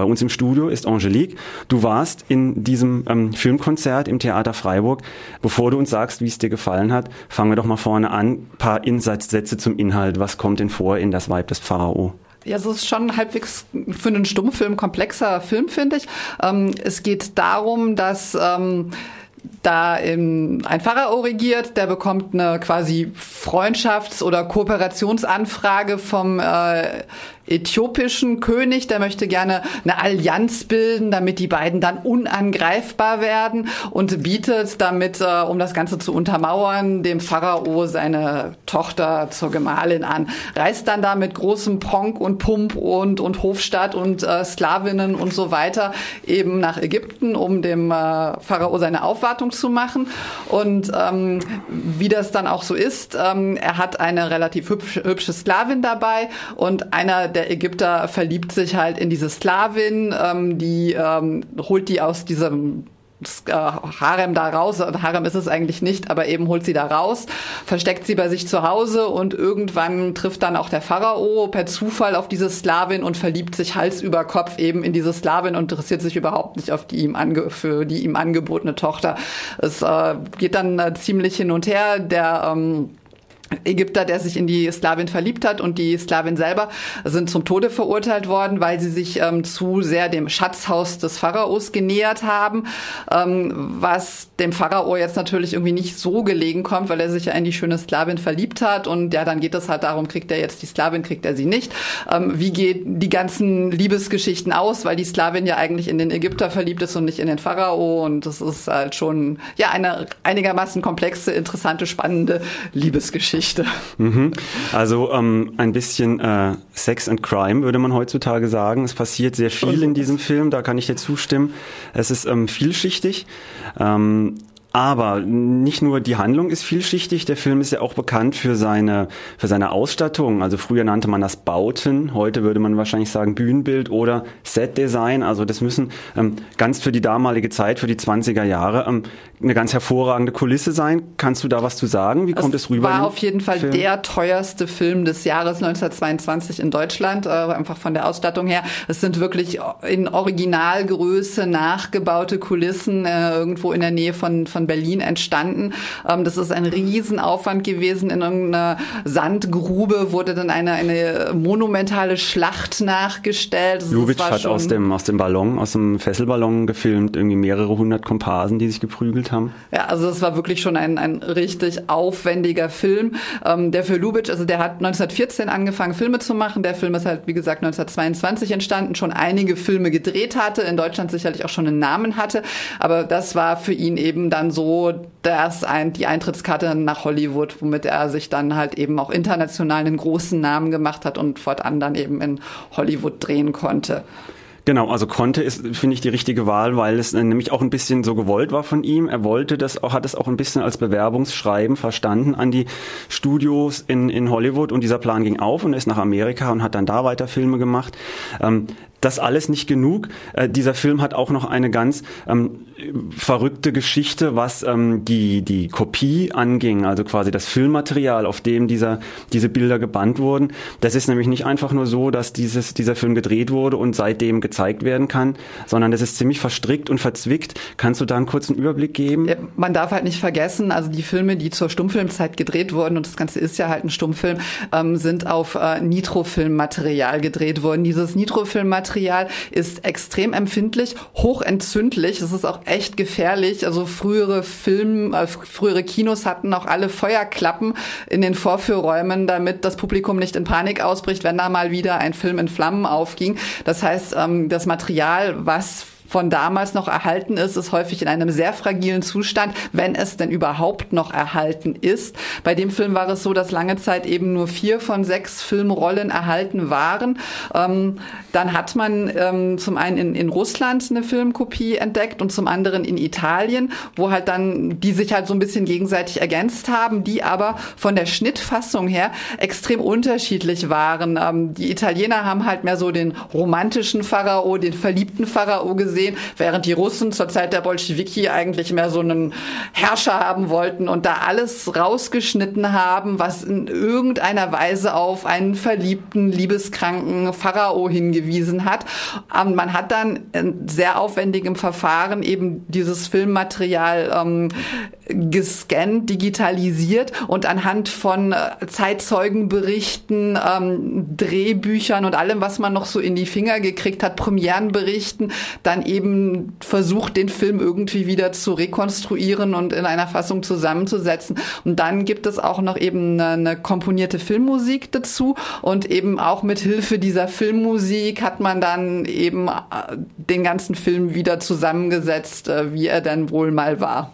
bei uns im Studio ist Angelique. Du warst in diesem ähm, Filmkonzert im Theater Freiburg. Bevor du uns sagst, wie es dir gefallen hat, fangen wir doch mal vorne an. Ein paar Insatzsätze zum Inhalt. Was kommt denn vor in Das Weib des Pharao? Ja, es ist schon halbwegs für einen Stummfilm komplexer Film, finde ich. Ähm, es geht darum, dass ähm, da ein Pharao regiert, der bekommt eine quasi Freundschafts- oder Kooperationsanfrage vom äh, äthiopischen König, der möchte gerne eine Allianz bilden, damit die beiden dann unangreifbar werden und bietet damit, äh, um das Ganze zu untermauern, dem Pharao seine Tochter zur Gemahlin an. Reist dann da mit großem Pronk und Pump und, und Hofstadt und äh, Sklavinnen und so weiter eben nach Ägypten, um dem äh, Pharao seine Aufwartung zu machen. Und ähm, wie das dann auch so ist, ähm, er hat eine relativ hübsch, hübsche Sklavin dabei und einer der der Ägypter verliebt sich halt in diese Sklavin, ähm, die ähm, holt die aus diesem äh, Harem da raus. Harem ist es eigentlich nicht, aber eben holt sie da raus, versteckt sie bei sich zu Hause und irgendwann trifft dann auch der Pharao per Zufall auf diese Sklavin und verliebt sich Hals über Kopf eben in diese Sklavin und interessiert sich überhaupt nicht auf die ihm ange für die ihm angebotene Tochter. Es äh, geht dann äh, ziemlich hin und her. Der ähm, Ägypter, der sich in die Sklavin verliebt hat und die Sklavin selber sind zum Tode verurteilt worden, weil sie sich ähm, zu sehr dem Schatzhaus des Pharaos genähert haben, ähm, was dem Pharao jetzt natürlich irgendwie nicht so gelegen kommt, weil er sich ja in die schöne Sklavin verliebt hat und ja, dann geht es halt darum, kriegt er jetzt die Sklavin, kriegt er sie nicht. Ähm, wie geht die ganzen Liebesgeschichten aus, weil die Sklavin ja eigentlich in den Ägypter verliebt ist und nicht in den Pharao und das ist halt schon ja eine einigermaßen komplexe, interessante, spannende Liebesgeschichte. Geschichte. Mhm. Also ähm, ein bisschen äh, Sex and Crime würde man heutzutage sagen. Es passiert sehr viel in diesem Film, da kann ich dir zustimmen. Es ist ähm, vielschichtig. Ähm, aber nicht nur die Handlung ist vielschichtig, der Film ist ja auch bekannt für seine, für seine Ausstattung. Also früher nannte man das Bauten, heute würde man wahrscheinlich sagen Bühnenbild oder Setdesign. Also das müssen ähm, ganz für die damalige Zeit, für die 20er Jahre, ähm, eine ganz hervorragende Kulisse sein. Kannst du da was zu sagen? Wie kommt es, es rüber? War auf jeden Fall Film? der teuerste Film des Jahres 1922 in Deutschland, äh, einfach von der Ausstattung her. Es sind wirklich in Originalgröße nachgebaute Kulissen äh, irgendwo in der Nähe von, von Berlin entstanden. Ähm, das ist ein Riesenaufwand gewesen. In irgendeiner Sandgrube wurde dann eine, eine monumentale Schlacht nachgestellt. Lubitsch hat aus dem, aus dem Ballon, aus dem Fesselballon gefilmt, irgendwie mehrere hundert Komparsen, die sich geprügelt haben. Ja, also es war wirklich schon ein, ein richtig aufwendiger Film. Ähm, der für Lubitsch, also der hat 1914 angefangen, Filme zu machen. Der Film ist halt, wie gesagt, 1922 entstanden, schon einige Filme gedreht hatte, in Deutschland sicherlich auch schon einen Namen hatte. Aber das war für ihn eben dann so, dass ein, die Eintrittskarte nach Hollywood, womit er sich dann halt eben auch international einen großen Namen gemacht hat und fortan dann eben in Hollywood drehen konnte. Genau, also konnte ist, finde ich, die richtige Wahl, weil es äh, nämlich auch ein bisschen so gewollt war von ihm. Er wollte das auch, hat es auch ein bisschen als Bewerbungsschreiben verstanden an die Studios in, in Hollywood und dieser Plan ging auf und er ist nach Amerika und hat dann da weiter Filme gemacht. Ähm, das alles nicht genug. Äh, dieser Film hat auch noch eine ganz ähm, verrückte Geschichte, was ähm, die, die Kopie anging, also quasi das Filmmaterial, auf dem dieser, diese Bilder gebannt wurden. Das ist nämlich nicht einfach nur so, dass dieses, dieser Film gedreht wurde und seitdem gezeigt werden kann, sondern das ist ziemlich verstrickt und verzwickt. Kannst du da einen kurzen Überblick geben? Ja, man darf halt nicht vergessen, also die Filme, die zur Stummfilmzeit gedreht wurden, und das Ganze ist ja halt ein Stummfilm, ähm, sind auf äh, Nitrofilmmaterial gedreht worden. Dieses Nitrofilmmaterial Material ist extrem empfindlich, hochentzündlich. Es ist auch echt gefährlich. Also frühere Film, äh, frühere Kinos hatten auch alle Feuerklappen in den Vorführräumen, damit das Publikum nicht in Panik ausbricht, wenn da mal wieder ein Film in Flammen aufging. Das heißt, ähm, das Material, was von damals noch erhalten ist, ist häufig in einem sehr fragilen Zustand, wenn es denn überhaupt noch erhalten ist. Bei dem Film war es so, dass lange Zeit eben nur vier von sechs Filmrollen erhalten waren. Ähm, dann hat man ähm, zum einen in, in Russland eine Filmkopie entdeckt und zum anderen in Italien, wo halt dann die sich halt so ein bisschen gegenseitig ergänzt haben, die aber von der Schnittfassung her extrem unterschiedlich waren. Ähm, die Italiener haben halt mehr so den romantischen Pharao, den verliebten Pharao gesehen sehen, während die Russen zur Zeit der Bolschewiki eigentlich mehr so einen Herrscher haben wollten und da alles rausgeschnitten haben, was in irgendeiner Weise auf einen verliebten, liebeskranken Pharao hingewiesen hat. Und man hat dann in sehr aufwendigem Verfahren eben dieses Filmmaterial ähm, gescannt, digitalisiert und anhand von äh, Zeitzeugenberichten, ähm, Drehbüchern und allem, was man noch so in die Finger gekriegt hat, Premierenberichten, dann eben versucht, den Film irgendwie wieder zu rekonstruieren und in einer Fassung zusammenzusetzen. Und dann gibt es auch noch eben eine, eine komponierte Filmmusik dazu und eben auch mit Hilfe dieser Filmmusik hat man dann eben äh, den ganzen Film wieder zusammengesetzt, äh, wie er dann wohl mal war.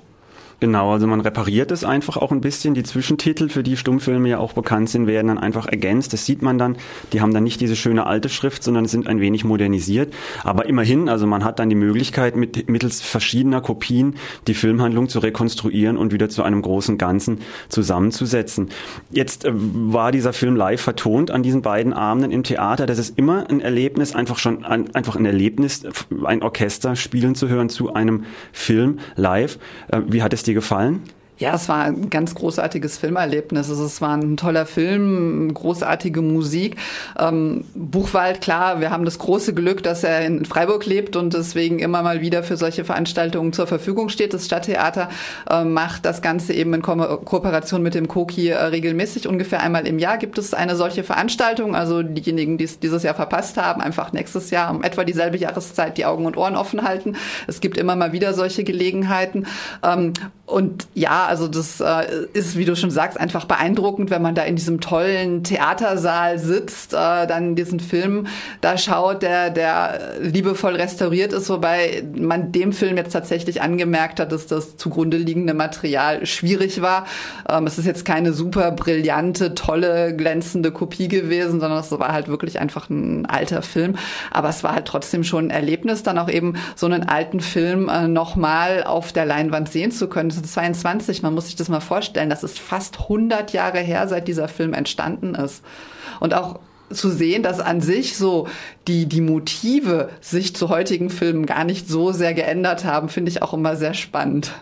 Genau, also man repariert es einfach auch ein bisschen. Die Zwischentitel, für die Stummfilme ja auch bekannt sind, werden dann einfach ergänzt. Das sieht man dann. Die haben dann nicht diese schöne alte Schrift, sondern sind ein wenig modernisiert. Aber immerhin, also man hat dann die Möglichkeit, mit, mittels verschiedener Kopien die Filmhandlung zu rekonstruieren und wieder zu einem großen Ganzen zusammenzusetzen. Jetzt äh, war dieser Film live vertont an diesen beiden Abenden im Theater. Das ist immer ein Erlebnis, einfach schon ein, einfach ein Erlebnis, ein Orchester spielen zu hören zu einem Film live. Äh, wie hat es dir gefallen? Ja, es war ein ganz großartiges Filmerlebnis. Also es war ein toller Film, großartige Musik. Ähm, Buchwald, klar, wir haben das große Glück, dass er in Freiburg lebt und deswegen immer mal wieder für solche Veranstaltungen zur Verfügung steht. Das Stadttheater äh, macht das Ganze eben in Ko Kooperation mit dem Koki äh, regelmäßig. Ungefähr einmal im Jahr gibt es eine solche Veranstaltung. Also diejenigen, die es dieses Jahr verpasst haben, einfach nächstes Jahr um etwa dieselbe Jahreszeit die Augen und Ohren offen halten. Es gibt immer mal wieder solche Gelegenheiten. Ähm, und ja, also das äh, ist, wie du schon sagst, einfach beeindruckend, wenn man da in diesem tollen Theatersaal sitzt, äh, dann diesen Film da schaut, der, der liebevoll restauriert ist, wobei man dem Film jetzt tatsächlich angemerkt hat, dass das zugrunde liegende Material schwierig war. Ähm, es ist jetzt keine super brillante, tolle, glänzende Kopie gewesen, sondern es war halt wirklich einfach ein alter Film. Aber es war halt trotzdem schon ein Erlebnis, dann auch eben so einen alten Film äh, nochmal auf der Leinwand sehen zu können. 1922, man muss sich das mal vorstellen, das ist fast 100 Jahre her, seit dieser Film entstanden ist. Und auch zu sehen, dass an sich so die, die Motive sich zu heutigen Filmen gar nicht so sehr geändert haben, finde ich auch immer sehr spannend.